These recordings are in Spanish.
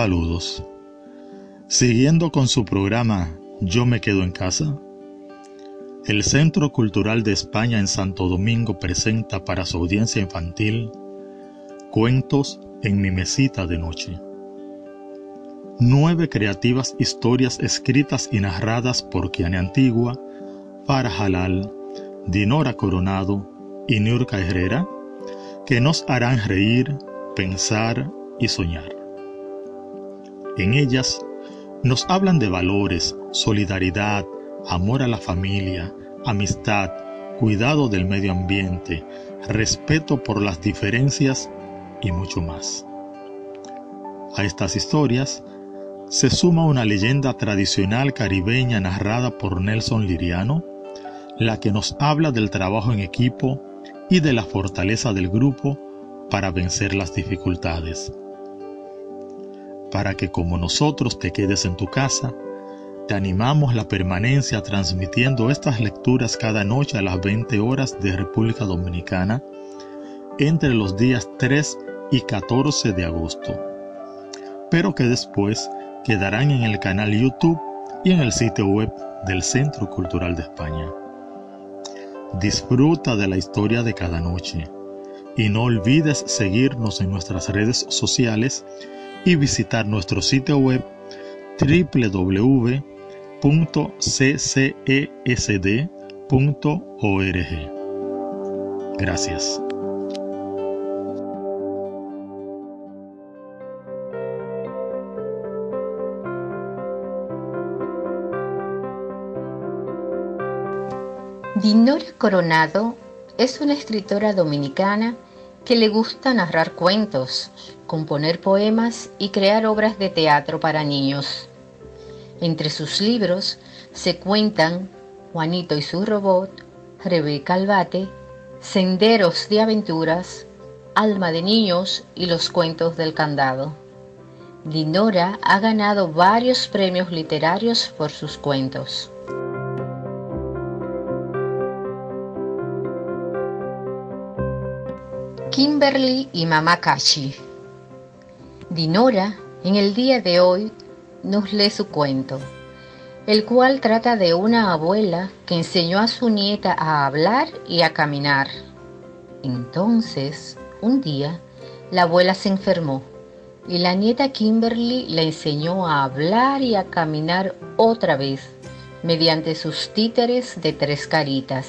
Saludos. Siguiendo con su programa Yo me quedo en casa, el Centro Cultural de España en Santo Domingo presenta para su audiencia infantil Cuentos en mi mesita de noche. Nueve creativas historias escritas y narradas por Kiane Antigua, Farah Halal, Dinora Coronado y Nurka Herrera, que nos harán reír, pensar y soñar. En ellas nos hablan de valores, solidaridad, amor a la familia, amistad, cuidado del medio ambiente, respeto por las diferencias y mucho más. A estas historias se suma una leyenda tradicional caribeña narrada por Nelson Liriano, la que nos habla del trabajo en equipo y de la fortaleza del grupo para vencer las dificultades para que como nosotros te quedes en tu casa, te animamos la permanencia transmitiendo estas lecturas cada noche a las 20 horas de República Dominicana entre los días 3 y 14 de agosto, pero que después quedarán en el canal YouTube y en el sitio web del Centro Cultural de España. Disfruta de la historia de cada noche y no olvides seguirnos en nuestras redes sociales y visitar nuestro sitio web www.ccesd.org. Gracias. Dinora Coronado es una escritora dominicana que le gusta narrar cuentos, componer poemas y crear obras de teatro para niños. Entre sus libros se cuentan Juanito y su robot, Rebeca Albate, Senderos de Aventuras, Alma de Niños y los cuentos del candado. Dinora ha ganado varios premios literarios por sus cuentos. Kimberly y Mamá Kashi. Dinora, en el día de hoy, nos lee su cuento, el cual trata de una abuela que enseñó a su nieta a hablar y a caminar. Entonces, un día, la abuela se enfermó y la nieta Kimberly le enseñó a hablar y a caminar otra vez mediante sus títeres de tres caritas.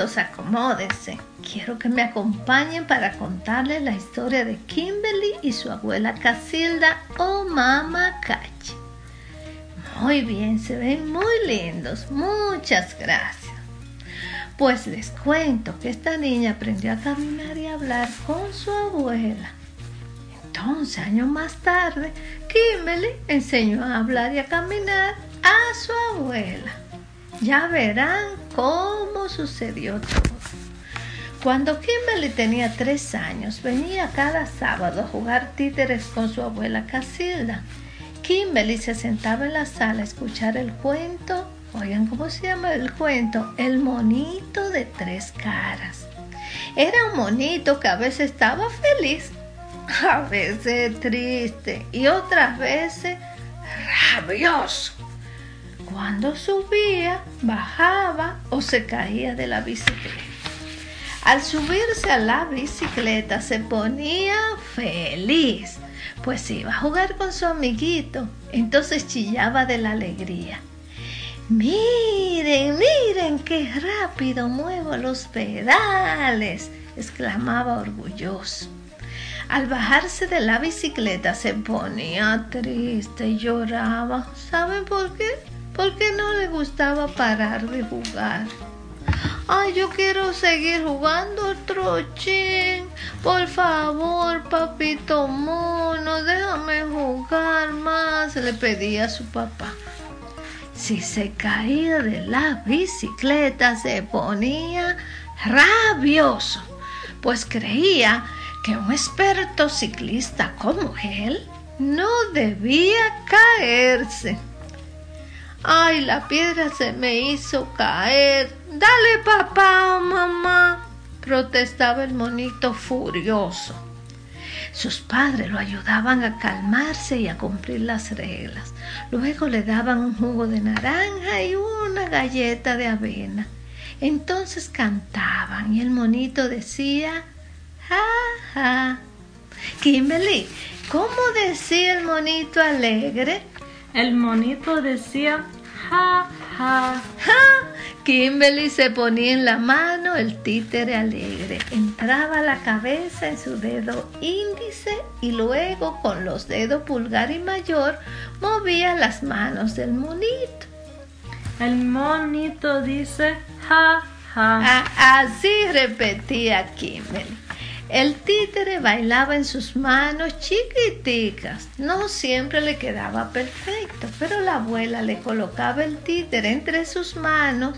Acomódense. Quiero que me acompañen para contarles la historia de Kimberly y su abuela Casilda o Mama Cachi. Muy bien, se ven muy lindos. Muchas gracias. Pues les cuento que esta niña aprendió a caminar y hablar con su abuela. Entonces, años más tarde, Kimberly enseñó a hablar y a caminar a su abuela. Ya verán cómo sucedió todo. Cuando Kimberly tenía tres años, venía cada sábado a jugar títeres con su abuela Casilda. Kimberly se sentaba en la sala a escuchar el cuento. Oigan, ¿cómo se llama el cuento? El monito de tres caras. Era un monito que a veces estaba feliz, a veces triste y otras veces rabioso. Cuando subía, bajaba o se caía de la bicicleta. Al subirse a la bicicleta se ponía feliz, pues iba a jugar con su amiguito. Entonces chillaba de la alegría. Miren, miren qué rápido muevo los pedales. exclamaba orgulloso. Al bajarse de la bicicleta se ponía triste y lloraba. ¿Saben por qué? Porque no le gustaba parar de jugar. Ay, yo quiero seguir jugando trochín. Por favor, papito mono, déjame jugar más, le pedía a su papá. Si se caía de la bicicleta se ponía rabioso, pues creía que un experto ciclista como él no debía caerse. Ay, la piedra se me hizo caer. Dale, papá o mamá, protestaba el monito furioso. Sus padres lo ayudaban a calmarse y a cumplir las reglas. Luego le daban un jugo de naranja y una galleta de avena. Entonces cantaban y el monito decía, ja, ja. Kimberly, ¿cómo decía el monito alegre? El monito decía, ja, ja. ¡Ja! Kimberly se ponía en la mano el títere alegre. Entraba la cabeza en su dedo índice y luego con los dedos pulgar y mayor movía las manos del monito. El monito dice, ja, ja. Así repetía Kimberly. El títere bailaba en sus manos chiquiticas. No siempre le quedaba perfecto, pero la abuela le colocaba el títere entre sus manos,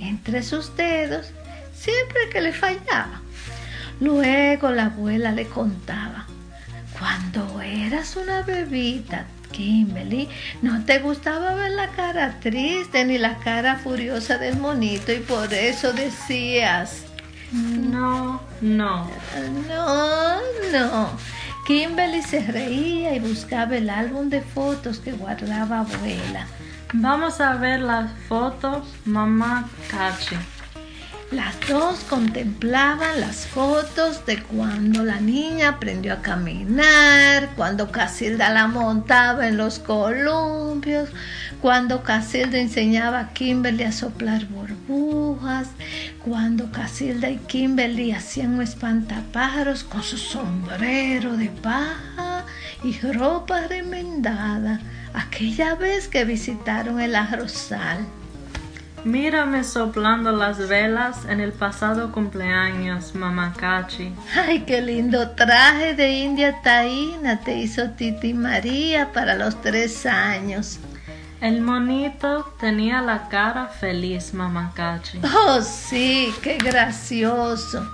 entre sus dedos, siempre que le fallaba. Luego la abuela le contaba, cuando eras una bebita, Kimberly, no te gustaba ver la cara triste ni la cara furiosa del monito y por eso decías, no, no. No, no. Kimberly se reía y buscaba el álbum de fotos que guardaba abuela. Vamos a ver las fotos, mamá Cachi. Las dos contemplaban las fotos de cuando la niña aprendió a caminar, cuando Casilda la montaba en los columpios, cuando Casilda enseñaba a Kimberly a soplar burbujas, cuando Casilda y Kimberly hacían un espantapájaros con su sombrero de paja y ropa remendada, aquella vez que visitaron el arrozal. Mírame soplando las velas en el pasado cumpleaños, mamá Cachi. Ay, qué lindo traje de India taína te hizo Titi María para los tres años. El monito tenía la cara feliz, mamá Cachi. Oh, sí, qué gracioso.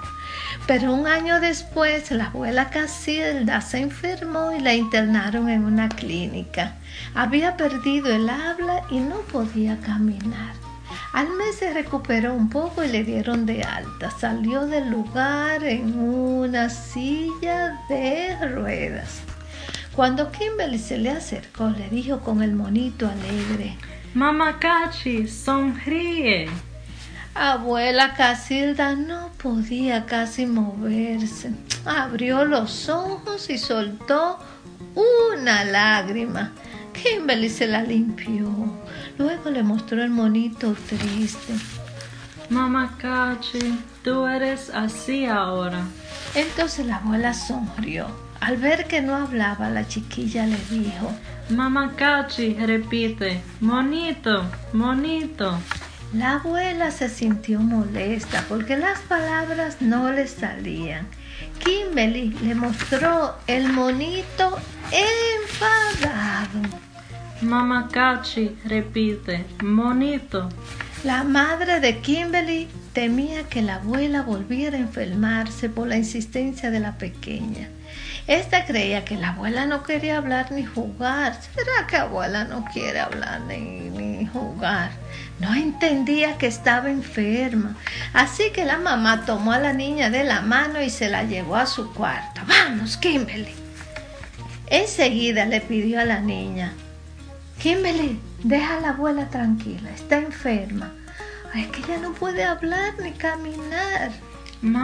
Pero un año después la abuela Casilda se enfermó y la internaron en una clínica. Había perdido el habla y no podía caminar. Al mes se recuperó un poco y le dieron de alta. Salió del lugar en una silla de ruedas. Cuando Kimberly se le acercó, le dijo con el monito alegre: Mamá Cachi, sonríe. Abuela Casilda no podía casi moverse. Abrió los ojos y soltó una lágrima. Kimberly se la limpió. Luego le mostró el monito triste. Mamá Cachi, tú eres así ahora. Entonces la abuela sonrió. Al ver que no hablaba, la chiquilla le dijo, Mamá Cachi, repite, monito, monito. La abuela se sintió molesta porque las palabras no le salían. Kimberly le mostró el monito enfadado. Mamá Cachi, repite, monito. La madre de Kimberly temía que la abuela volviera a enfermarse por la insistencia de la pequeña. Esta creía que la abuela no quería hablar ni jugar. ¿Será que abuela no quiere hablar ni jugar? No entendía que estaba enferma. Así que la mamá tomó a la niña de la mano y se la llevó a su cuarto. Vamos, Kimberly. Enseguida le pidió a la niña, Kimberly, deja a la abuela tranquila, está enferma. Ay, es que ella no puede hablar ni caminar.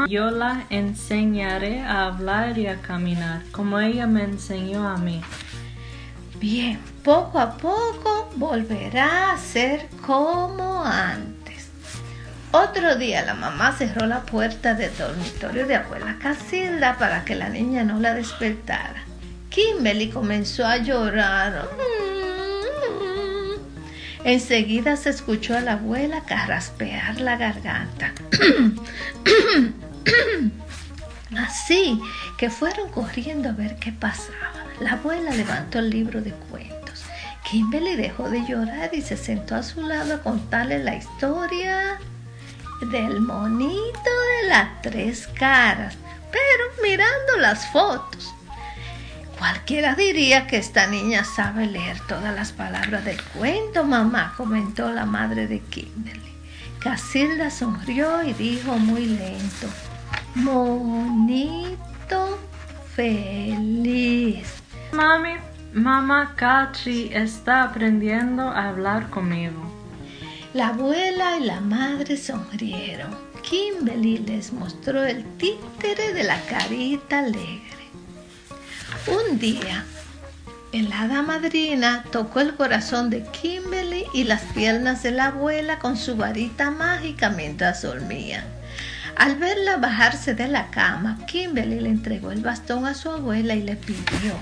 Yo la enseñaré a hablar y a caminar, como ella me enseñó a mí. Bien, poco a poco volverá a ser como antes. Otro día la mamá cerró la puerta del dormitorio de abuela Casilda para que la niña no la despertara. Kimberly comenzó a llorar. Enseguida se escuchó a la abuela carraspear la garganta. Así que fueron corriendo a ver qué pasaba. La abuela levantó el libro de cuentos. Kimberly dejó de llorar y se sentó a su lado a contarle la historia del monito de las tres caras, pero mirando las fotos. Cualquiera diría que esta niña sabe leer todas las palabras del cuento, mamá, comentó la madre de Kimberly. Casilda sonrió y dijo muy lento, monito feliz. Mami, mamá Cachi está aprendiendo a hablar conmigo. La abuela y la madre sonrieron. Kimberly les mostró el títere de la carita alegre. Un día, el hada madrina tocó el corazón de Kimberly y las piernas de la abuela con su varita mágica mientras dormía. Al verla bajarse de la cama, Kimberly le entregó el bastón a su abuela y le pidió.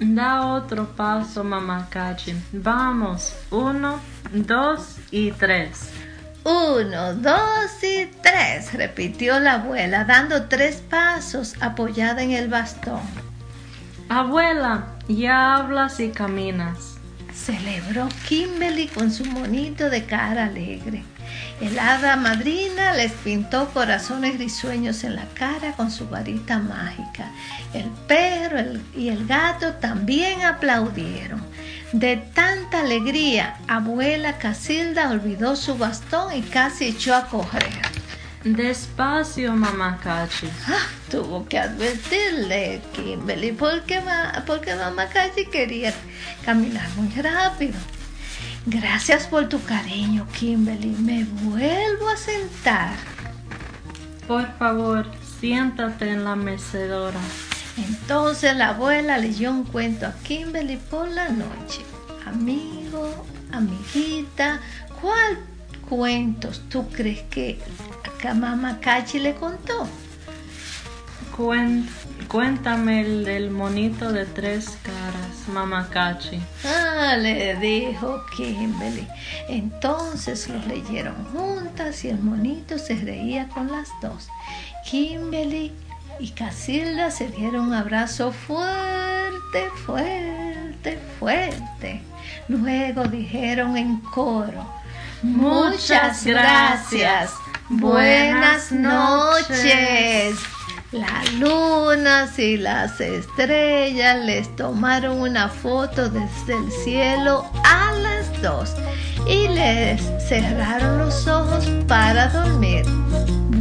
Da otro paso, mamá Cachi. Vamos, uno, dos y tres. Uno, dos y tres, repitió la abuela, dando tres pasos apoyada en el bastón. Abuela, ya hablas y caminas. Celebró Kimberly con su monito de cara alegre. El hada madrina les pintó corazones risueños en la cara con su varita mágica. El perro y el gato también aplaudieron. De tanta alegría, abuela Casilda olvidó su bastón y casi echó a correr. Despacio, mamá Cachi. Ah, tuvo que advertirle Kimberly porque, porque mamá Cachi quería caminar muy rápido. Gracias por tu cariño, Kimberly. Me vuelvo a sentar. Por favor, siéntate en la mecedora. Entonces la abuela leyó un cuento a Kimberly por la noche. Amigo, amiguita, ¿cuál cuentos tú crees que a mamá Cachi le contó? cuéntame el del monito de tres caras, mamá Cachi. Ah, le dijo Kimberly. Entonces los leyeron juntas y el monito se reía con las dos. Kimberly y Casilda se dieron un abrazo fuerte, fuerte, fuerte. Luego dijeron en coro, muchas gracias, buenas noches. Las lunas y las estrellas les tomaron una foto desde el cielo a las dos y les cerraron los ojos para dormir.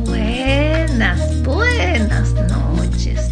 Buenas, buenas noches.